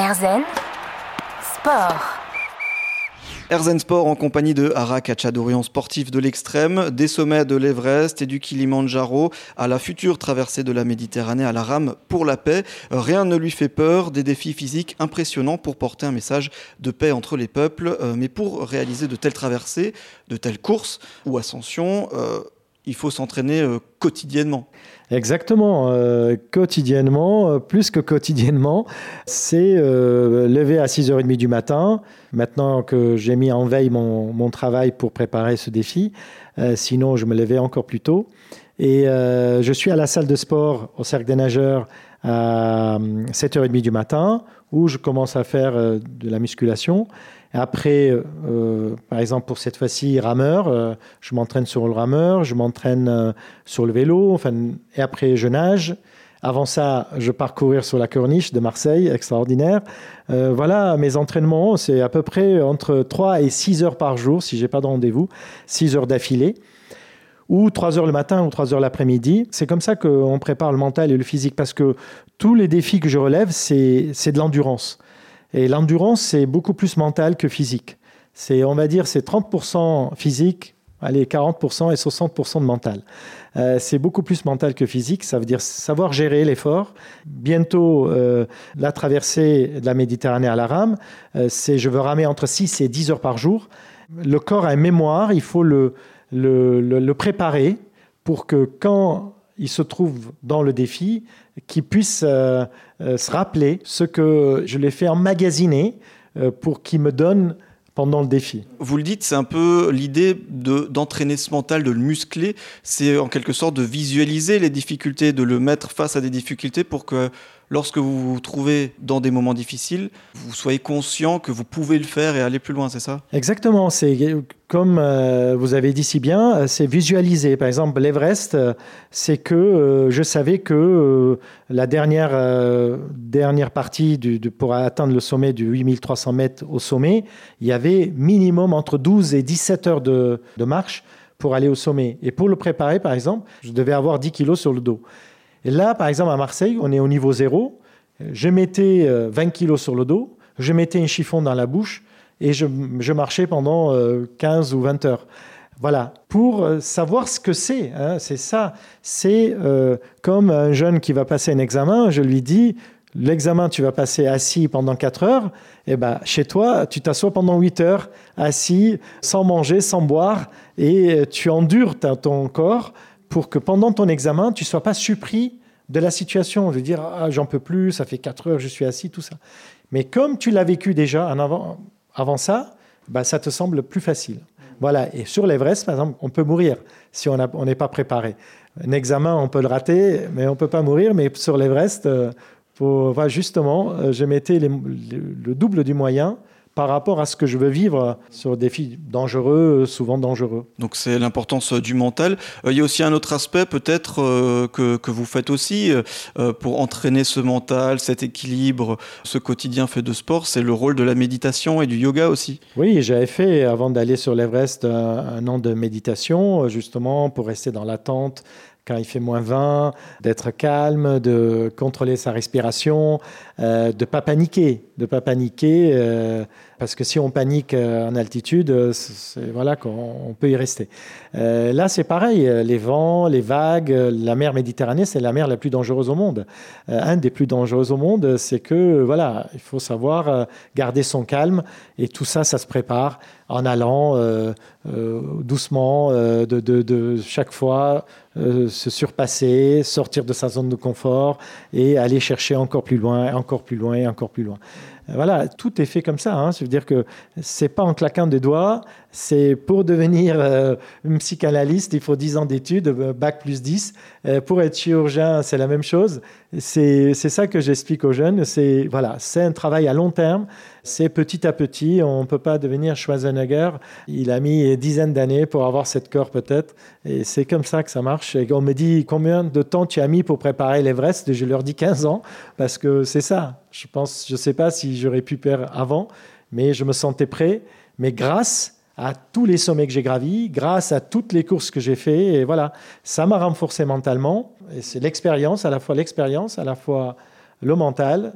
Erzen Sport. Erzen Sport en compagnie de Harak Achadorian sportif de l'extrême, des sommets de l'Everest et du Kilimanjaro à la future traversée de la Méditerranée à la rame pour la paix. Rien ne lui fait peur, des défis physiques impressionnants pour porter un message de paix entre les peuples. Euh, mais pour réaliser de telles traversées, de telles courses ou ascensions, euh, il faut s'entraîner euh, quotidiennement. Exactement, euh, quotidiennement, euh, plus que quotidiennement, c'est lever à 6h30 du matin, maintenant que j'ai mis en veille mon, travail pour préparer ce défi, sinon je me levais encore plus tôt. Et je suis à la salle de sport au Cercle des Nageurs à 7h30 du matin, où je commence à faire de la musculation. Après, euh, par exemple, pour cette fois-ci, rameur, euh, je m'entraîne sur le rameur, je m'entraîne euh, sur le vélo, enfin, et après, je nage. Avant ça, je pars courir sur la corniche de Marseille, extraordinaire. voilà, mes entraînements, c'est à peu près entre 3 et 6 heures par jour, si j'ai pas de rendez-vous, 6 heures d'affilée, ou 3 heures le matin ou 3 heures l'après-midi. C'est comme ça qu'on prépare le mental et le physique, parce que tous les défis que je relève, c'est de l'endurance. Et l'endurance, c'est beaucoup plus mental que physique. C'est, on va dire, c'est 30% physique, allez, 40% et 60% de mental. Euh, c'est beaucoup plus mental que physique. Ça veut dire savoir gérer l'effort. Bientôt, euh, la traversée de la Méditerranée à la rame, euh, c'est je veux ramer entre 6 et 10 heures par jour. Le corps a une mémoire, il faut le, le, le préparer pour que quand il se trouve dans le défi, qu'il puisse euh, euh, se rappeler ce que je l'ai fait emmagasiner euh, pour qu'il me donne pendant le défi. Vous le dites, c'est un peu l'idée d'entraîner ce mental, de le muscler, c'est en quelque sorte de visualiser les difficultés, de le mettre face à des difficultés pour que lorsque vous vous trouvez dans des moments difficiles, vous soyez conscient que vous pouvez le faire et aller plus loin, c'est ça? Exactement. C'est comme euh, vous avez dit si bien, euh, c'est visualiser. Par exemple, l'Everest, euh, c'est que je savais que la dernière, dernière partie du, pour atteindre le sommet du 8300 mètres au sommet, il y avait minimum entre 12 et 17 heures de, de marche pour aller au sommet. Et pour le préparer, par exemple, je devais avoir 10 kilos sur le dos. Et là, par exemple, à Marseille, on est au niveau zéro. Je mettais 20 euh, kilos sur le dos, je mettais un chiffon dans la bouche et je, marchais pendant 15 euh, ou 20 heures. Voilà, pour euh, savoir ce que c'est, hein, c'est ça. C'est comme un jeune qui va passer un examen, je lui dis, l'examen, tu vas passer assis pendant 4 heures, et eh ben, chez toi, tu t'assois pendant 8 heures, assis, sans manger, sans boire, et tu endures ton corps pour que pendant ton examen, tu sois pas surpris de la situation. Je veux dire, ah, j'en peux plus, ça fait 4 heures, je suis assis, tout ça. Mais comme tu l'as vécu déjà avant, avant ça, bah, ça te semble plus facile. Voilà. Et sur l'Everest, par exemple, on peut mourir si on n'est pas préparé. Un examen, on peut le rater, mais on ne peut pas mourir. Mais sur l'Everest, euh, justement, euh, je mettais le double du moyen par rapport à ce que je veux vivre sur des défis dangereux, souvent dangereux. Donc c'est l'importance du mental. Euh, il y a aussi un autre aspect peut-être euh, que, que, vous faites aussi euh, pour entraîner ce mental, cet équilibre, ce quotidien fait de sport, c'est le rôle de la méditation et du yoga aussi. Oui, j'avais fait avant d'aller sur l'Everest un an de méditation justement pour rester dans l'attente quand il fait moins 20, d'être calme, de contrôler sa respiration, euh, de pas paniquer, de pas paniquer, euh, parce que si on panique euh, en altitude, voilà qu'on peut y rester. là, c'est pareil, les vents, les vagues, la mer Méditerranée, c'est la mer la plus dangereuse au monde. un des plus dangereux au monde, c'est que voilà, il faut savoir garder son calme, et tout ça, ça se prépare en allant doucement, de, chaque fois se surpasser, sortir de sa zone de confort et aller chercher encore plus loin, encore plus loin encore plus loin. Voilà, tout est fait comme ça. Hein. Ça veut dire que c'est pas en claquant des doigts. C'est pour devenir euh, psychanalyste, il faut 10 ans d'études, euh, bac plus 10. Euh, pour être chirurgien, c'est la même chose. C'est ça que j'explique aux jeunes. C'est voilà, un travail à long terme. C'est petit à petit. On ne peut pas devenir Schwarzenegger. Il a mis une dizaine d'années pour avoir cette corps peut-être. Et c'est comme ça que ça marche. Et on me dit combien de temps tu as mis pour préparer l'Everest? Je leur dis 15 ans parce que c'est ça. Je je sais pas si j'aurais pu faire avant, mais je me sentais prêt. Mais grâce à tous les sommets que j'ai gravis, grâce à toutes les courses que j'ai fait, et voilà, ça m'a renforcé mentalement. Et c'est l'expérience, à la fois l'expérience, à la fois le mental,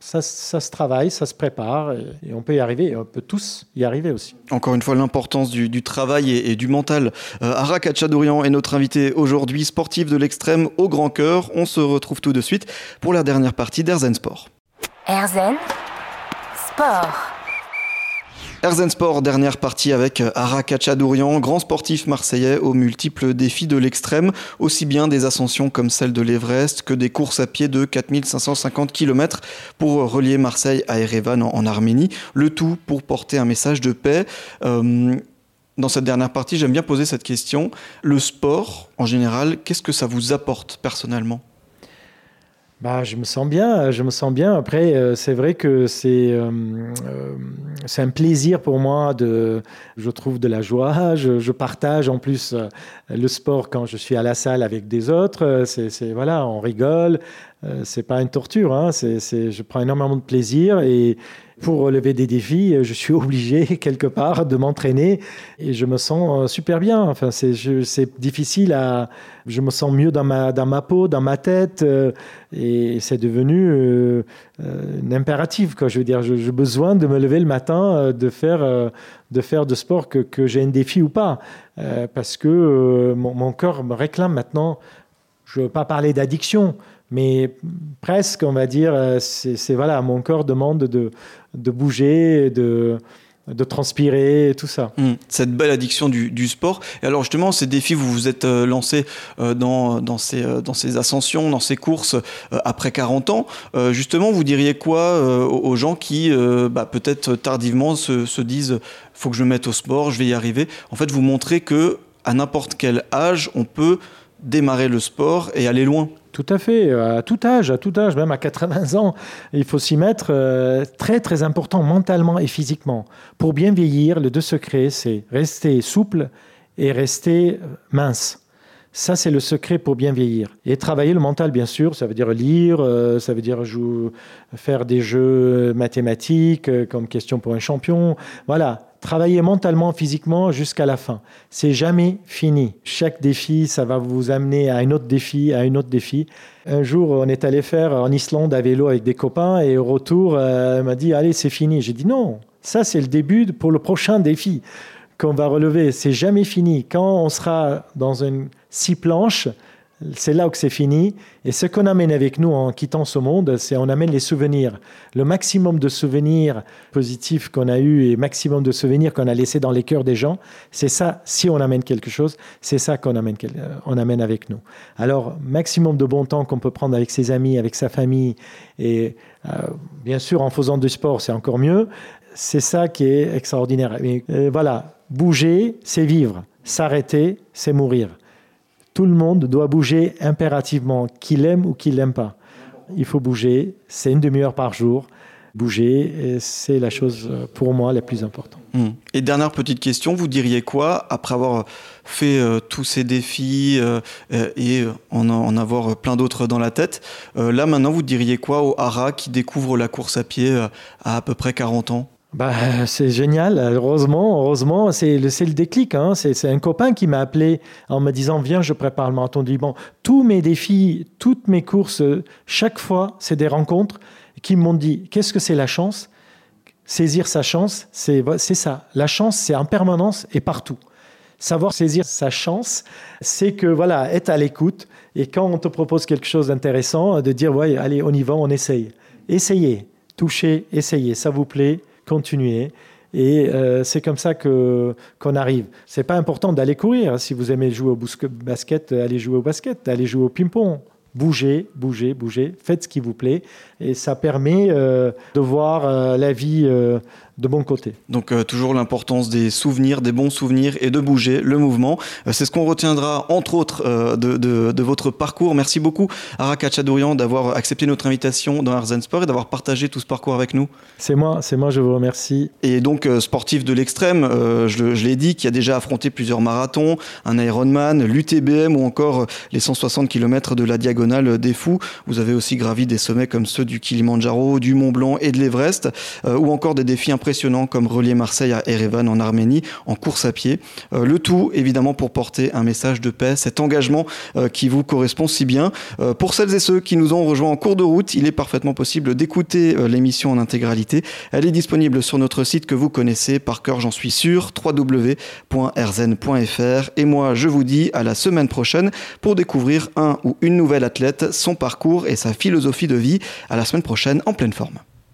ça, se travaille, ça se prépare et, on peut y arriver. on peut tous y arriver aussi. Encore une fois, l'importance du, travail et, du mental. Euh, Arak est notre invité aujourd'hui, sportif de l'extrême au grand cœur. On se retrouve tout de suite pour la dernière partie d'Airzen Sport. Airzen Sport. Erzen Sport, dernière partie avec euh, Ara Kachadourian, grand sportif marseillais aux multiples défis de l'extrême, aussi bien des ascensions comme celle de l'Everest que des courses à pied de 4550 km pour relier Marseille à Erevan en, Arménie, le tout pour porter un message de paix. Euh, dans cette dernière partie, j'aime bien poser cette question. Le sport, en général, qu'est-ce que ça vous apporte personnellement? Bah, je me sens bien, je me sens bien. Après, euh, c'est vrai que c'est euh, euh, c'est un plaisir pour moi de, je trouve de la joie. Je, je partage en plus le sport quand je suis à la salle avec des autres. C'est voilà, on rigole. C'est pas une torture. Hein. C'est je prends énormément de plaisir et pour relever des défis, je suis obligé quelque part de m'entraîner et je me sens euh, super bien. Enfin, c'est difficile à. Je me sens mieux dans ma, dans ma peau, dans ma tête euh, et c'est devenu euh, un impératif. Quoi. Je veux dire, j'ai besoin de me lever le matin, de faire, de faire de sport, que, que j'ai un défi ou pas. parce que mon, mon corps me réclame maintenant. Je ne veux pas parler d'addiction, mais presque, on va dire, c'est voilà, mon corps demande de, bouger, de, transpirer, tout ça. Hmm. cette belle addiction du, sport. Et alors justement, ces défis, vous vous êtes euh, lancé euh, dans, dans, ces, euh, dans ces ascensions, dans ces courses après 40 ans. justement, vous diriez quoi aux gens qui, bah, peut-être tardivement, se, se disent faut que je me mette au sport, je vais y arriver. En fait, vous montrez que à n'importe quel âge, on peut démarrer le sport et aller loin. Tout à fait, à tout âge, à tout âge, même à 80 ans, il faut s'y mettre. Euh, très très important mentalement et physiquement. Pour bien vieillir, le deux secrets, c'est rester souple et rester mince. Ça, c'est le secret pour bien vieillir. Et travailler le mental, bien sûr, ça veut dire lire, euh, ça veut dire jouer, faire des jeux mathématiques euh, comme question pour un champion. Voilà, travailler mentalement, physiquement jusqu'à la fin. C'est jamais fini. Chaque défi, ça va vous amener à un autre défi, à un autre défi. Un jour, on est allé faire en Islande à vélo avec des copains et au retour, euh, elle m'a dit Allez, c'est fini. J'ai dit Non, ça, c'est le début pour le prochain défi qu'on va relever. C'est jamais fini. Quand on sera dans une six planches, c'est là où c'est fini. Et ce qu'on amène avec nous en quittant ce monde, c'est on amène les souvenirs. Le maximum de souvenirs positifs qu'on a eu et maximum de souvenirs qu'on a laissés dans les cœurs des gens, c'est ça, si on amène quelque chose, c'est ça qu'on amène, euh, amène avec nous. Alors, maximum de bon temps qu'on peut prendre avec ses amis, avec sa famille, et euh, bien sûr en faisant du sport, c'est encore mieux. C'est ça qui est extraordinaire. Euh, voilà, bouger, c'est vivre. S'arrêter, c'est mourir. Tout le monde doit bouger impérativement, qu'il aime ou qu'il n'aime pas. Il faut bouger, c'est une demi-heure par jour. Bouger, c'est la chose euh, pour moi la plus importante. Hmm. Et dernière petite question, vous diriez quoi après avoir fait euh, tous ces défis euh, et en, en, avoir plein d'autres dans la tête Là maintenant, vous diriez quoi au Hara qui découvre la course à pied à à peu près 40 ans? Bah, c'est génial, heureusement, heureusement, c'est le, le déclic. Hein. C'est un copain qui m'a appelé en me disant Viens, je prépare le marathon du Liban. Tous mes défis, toutes mes courses, chaque fois, c'est des rencontres qui m'ont dit Qu'est-ce que c'est la chance? Saisir sa chance, c'est ça. La chance, c'est en permanence et partout. Savoir saisir sa chance, c'est que voilà, être à l'écoute et quand on te propose quelque chose d'intéressant, de dire ouais, allez, on y va, on essaye. Essayez, touchez, essayez, ça vous plaît, continuer. Et euh, c'est comme ça que qu'on arrive. C'est pas important d'aller courir. Si vous aimez jouer au basket, allez jouer au basket, allez jouer au ping-pong. Bougez, bougez, bougez. Faites ce qui vous plaît. Et ça permet euh, de voir euh, la vie de bon côté. Donc euh, toujours l'importance des souvenirs, des bons souvenirs et de bouger, le mouvement. Euh, c'est ce qu'on retiendra entre autres euh, de, de, de, votre parcours. Merci beaucoup Araka Chadourian d'avoir accepté notre invitation dans Arzen Sport et d'avoir partagé tout ce parcours avec nous. C'est moi, c'est moi, je vous remercie. Et donc sportif de l'extrême, je, je l'ai dit, qui a déjà affronté plusieurs marathons, un Ironman, l'UTBM ou encore les 160 km de la Diagonale des Fous. Vous avez aussi gravi des sommets comme ceux du Kilimanjaro, du Mont Blanc et de l'Everest, ou encore des défis impressionnants comme relier Marseille à Erevan en Arménie en course à pied. le tout évidemment pour porter un message de paix, cet engagement qui vous correspond si bien. pour celles et ceux qui nous ont rejoints en cours de route, il est parfaitement possible d'écouter l'émission en intégralité. Elle est disponible sur notre site que vous connaissez par cœur, j'en suis sûr, www.rzen.fr. Et moi, je vous dis à la semaine prochaine pour découvrir un ou une nouvelle athlète, son parcours et sa philosophie de vie. À la semaine prochaine en pleine forme.